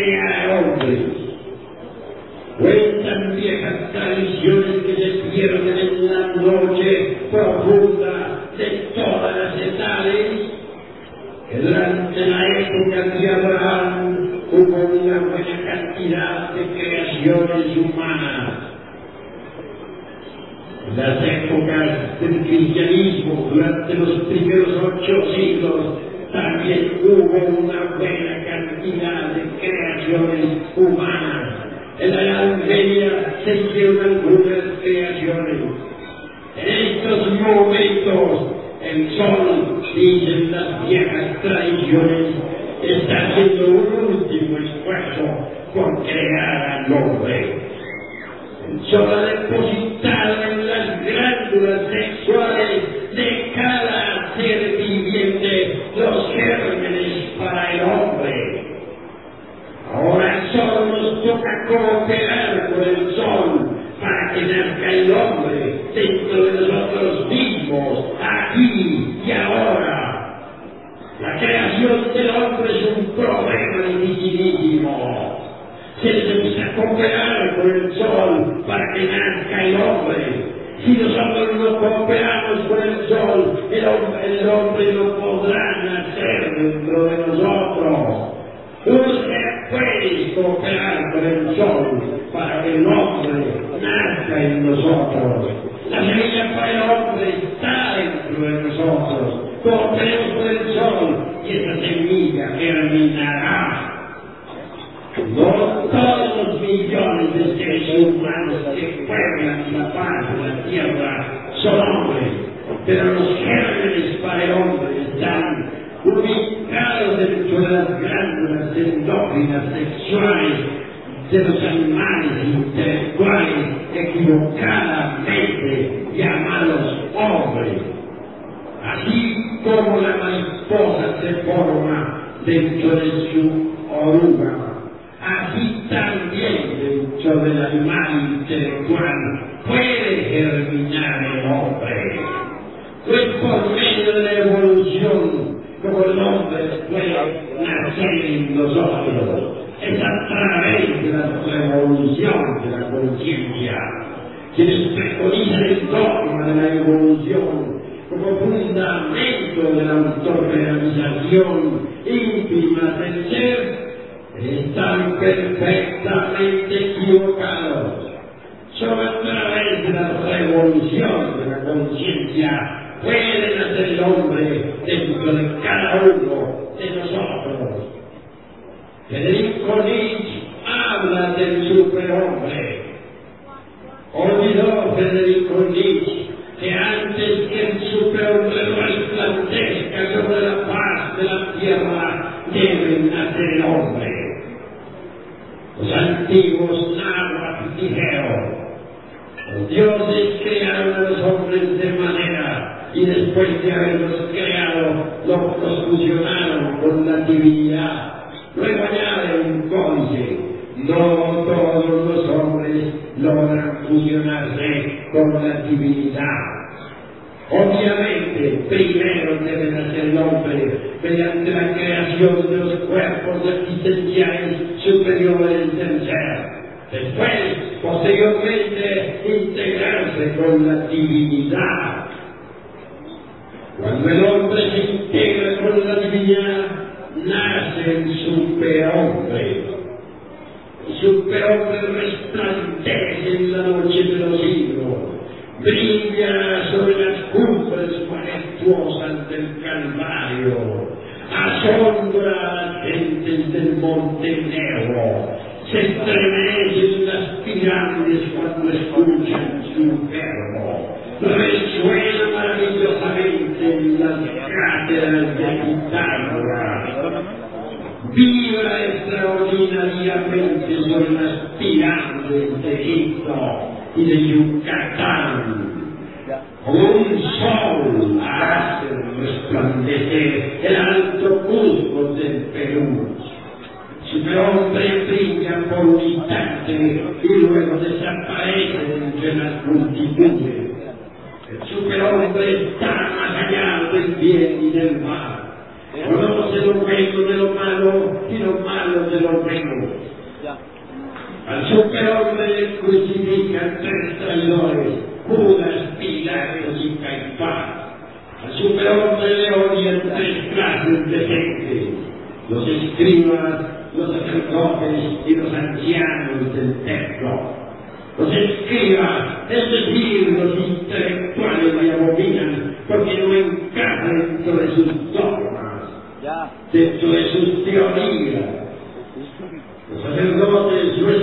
están ubicados dentro de las glándulas endócrinas sexuales de los animales intelectuales equivocadamente llamados hombres. Así como la mariposa se forma dentro de su oruga, así también dentro del animal intelectual puede germinar el hombre. No es por de la evolución como el nacer en nosotros. Es a través de la revolución de la conciencia. Quienes preconizan el dogma de la evolución como fundamento de la autorrealización íntima del ser, están perfectamente equivocados. Solo a través de la revolución de la conciencia puede nacer el hombre dentro de cada uno de nosotros. Federico Nietzsche habla del superhombre. Olvidó Federico Nietzsche que antes que el superhombre resplandezca sobre la paz de la tierra, debe nacer el hombre. Los antiguos náhuatl dijeron, los dioses crearon a los hombres de manera y después de haberlos creado, los, fusionaron con la divinidad. Luego añade un códice, no todos los hombres logran fusionarse con la divinidad. Obviamente, primero debe nacer el hombre mediante la creación de los cuerpos existenciales superiores del ser. Después, posteriormente, integrarse con la divinidad. Cuando el hombre se integra con la divinidad, nace el superhombre. El superhombre resplandece en la noche de los siglos brilla sobre las cumbres majestuosas del Calvario, asombra a las gentes del Monte Negro, se estremecen las pirámides cuando escuchan su verbo, resuena maravillosamente en las cátedras de Pitágoras, vibra extraordinariamente sobre las pirámides de Egipto y de Yucatán. Un sol hace resplandecer el alto Cusco del Perú. Superhombre brilla por un instante y luego desaparece entre las multitudes. El superhombre está más allá del bien y del mal. Conoce lo bueno de lo malo y lo malo de lo bueno al superhombre le crucifican tres traidores, Judas, Pilatos y Caifás. Al superhombre le odian tres clases de gente, los escribas, los sacerdotes y los ancianos del templo. Los escribas, es decir, los intelectuales le abominan porque no encajan dentro de sus dogmas, dentro de sus teorías los sacerdotes no es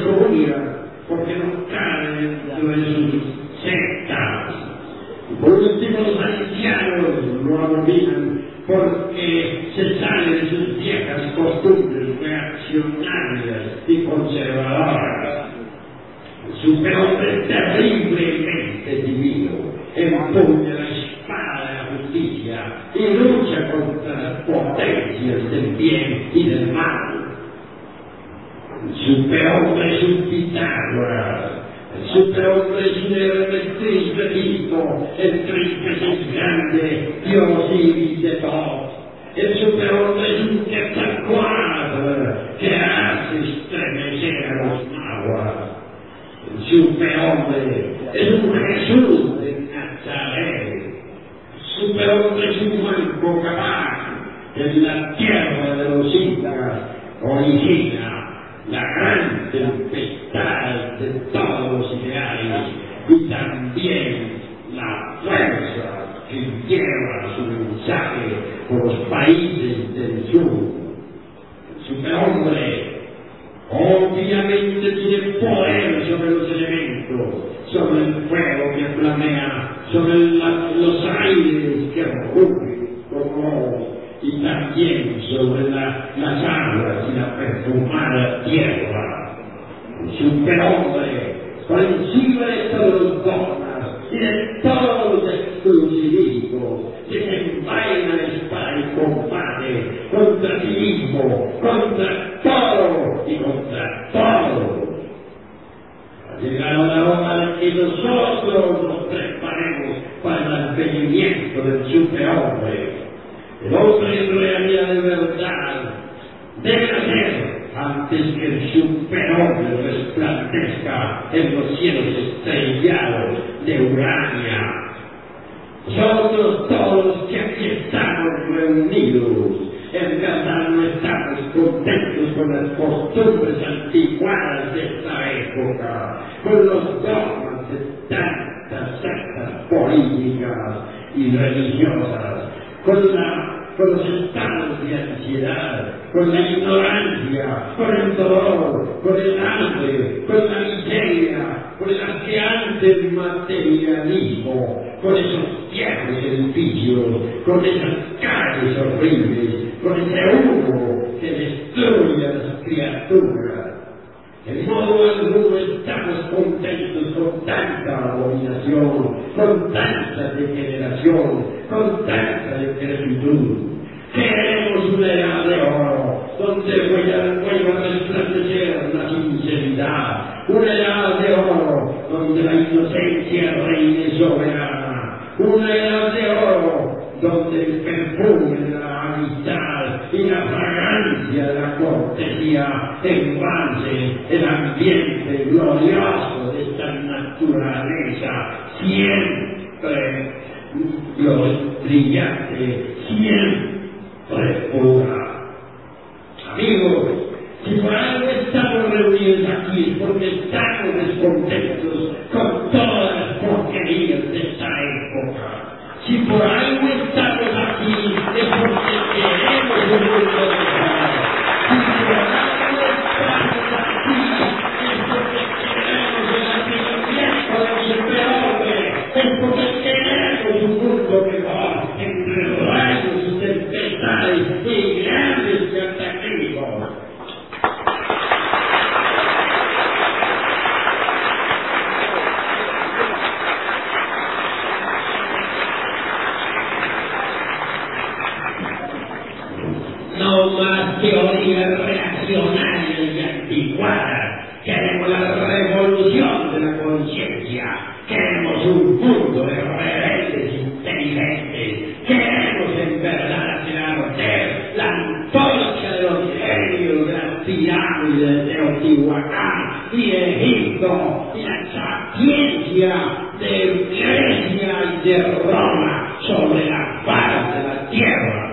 porque no caen dentro de sus sectas. Y por último, los ancianos no abominan porque se salen de sus viejas costumbres reaccionarias y conservadoras. El superhombre terriblemente divino empuña la espada de la justicia y lucha contra las potencias del bien y del mal el superhombre es un Pitágoras, el superhombre es un Hermes Egipto, el es grande, Dios y de todos. El superhombre es un Quetzalcoatl que hace estremecer a los aguas. El superhombre es un Jesús de Nazaret. Superhombre es un Juan capaz en la tierra de los incas origina la gran tempestad de todos los ideales y también la fuerza que lleva su mensaje por los países del sur. Superhombre obviamente tiene poder sobre los elementos, sobre el fuego que flamea, sobre los aires que rugen como y también sobre las aguas y la perfumada tierra. El superhombre, por encima de todos los dogmas y de todos los exclusivismos, que se la espada y combate contra sí mismo, contra todo y contra todo. Ha llegado la hora de que nosotros nos preparemos para el advenimiento del superhombre el hombre en realidad de verdad debe nacer antes que el superhombre resplandezca en los cielos estrellados de Urania. Nosotros todos que aquí estamos reunidos, en verdad no estamos contentos con las costumbres antiguadas de esta época, con los dogmas de tantas sectas políticas y religiosas con, la, con los estados de ansiedad, con la ignorancia, con el dolor, con el hambre, con la miseria, con el ansiante materialismo, con esos viejos edificios, con esas calles horribles, con ese humo que destruye a las criaturas. En modo alguno estamos contentos con tanta abominación, con tanta degeneración, con tanta decrepitud. Queremos una edad de oro, donde vuelva a resplandecer la sinceridad, una edad de oro, donde la inocencia reine soberana, una edad de oro, donde el perfume de la y la fragancia de la cortesía envase el ambiente glorioso de esta naturaleza siempre brillante, siempre pura. Amigos, si por algo estamos reunidos aquí porque estamos descontentos con todas las porquerías de esta época. Si por algo queremos un teorías reaccionarias y anticuadas. Queremos la revolución de la conciencia. Queremos un mundo de rebeldes inteligentes. Queremos en verdad hacer arder la antorcha de los genios de las pirámides de Teotihuacán y de Egipto y la sapiencia de Grecia y de Roma sobre la faz de la tierra.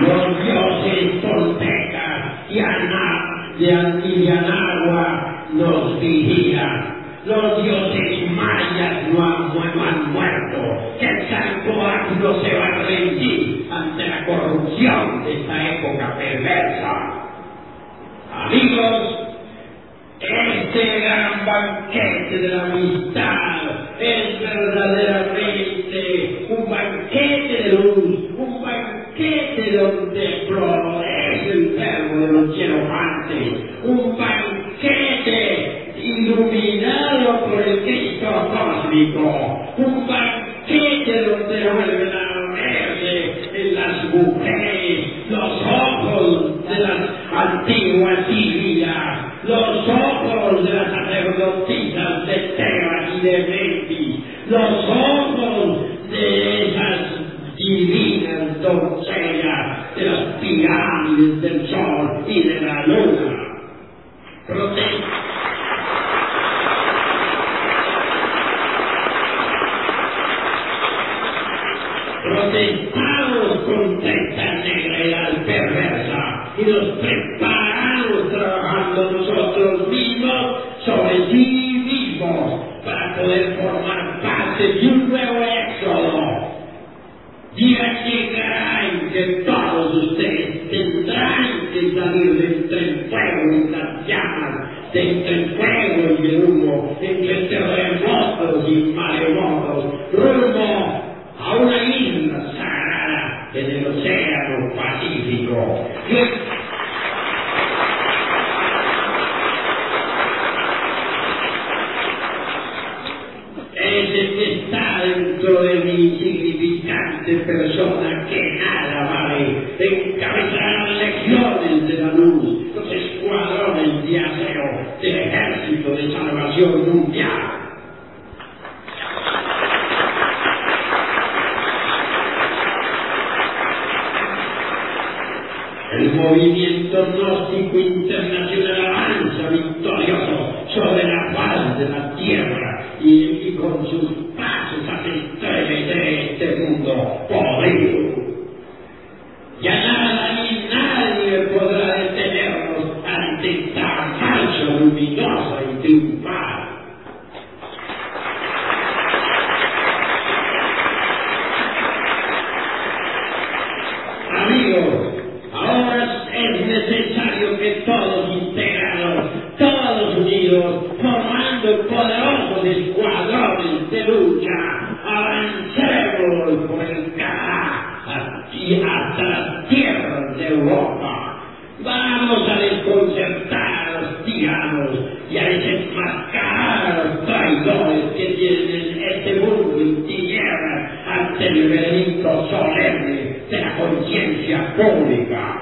los dioses toltecas y Ana, de Antidianagua nos vigilan. Los dioses mayas no han, no han muerto. Quetzalcóatl no se va a rendir ante la corrupción de esta época perversa. Amigos, este gran banquete de la amistad es verdaderamente un banquete de luz, un banquete donde florece el verbo de los hierofantes, un banquete iluminado por el Cristo cósmico, un banquete donde vuelven a verse en las mujeres los ojos de las antiguas Sirias, los ojos de las sacerdotisas de Tebas y de Memphis, los ojos de esas divinas doncellas de las pirámides del sol y de la luna. Prote- protestamos contra esta negrera perversa y nos preparamos trabajando nosotros mismos sobre sí mismos para poder formar parte de un nuevo éxodo. Día llegará en que todos ustedes tendrán que salir de entre el fuego y las llamas, de entre el fuego y el humo, entre terremotos y maremotos, rumbo a una isla sagrada en el océano Pacífico. Ese que está dentro de mi insignificante persona que nada vale, encabezará las legiones de la luz, los escuadrones de acero del ejército de salvación mundial. El movimiento gnóstico internacional avanza victorioso sobre la faz de la tierra y, y con sus pasos hace estremecer este mundo podrido. Ya nada ni nadie podrá detenernos ante esta marcha luminosa y triunfal. Amigos, ahora es necesario que todos integrados, todos unidos, formando poderosos escuadrones de lucha, avancemos por el Canadá y hasta las tierras de Europa. Vamos a desconcertar a los tiranos y a desenmascarar a los traidores que tienen este mundo en tinieblas ante el veredicto solemne de la conciencia pública.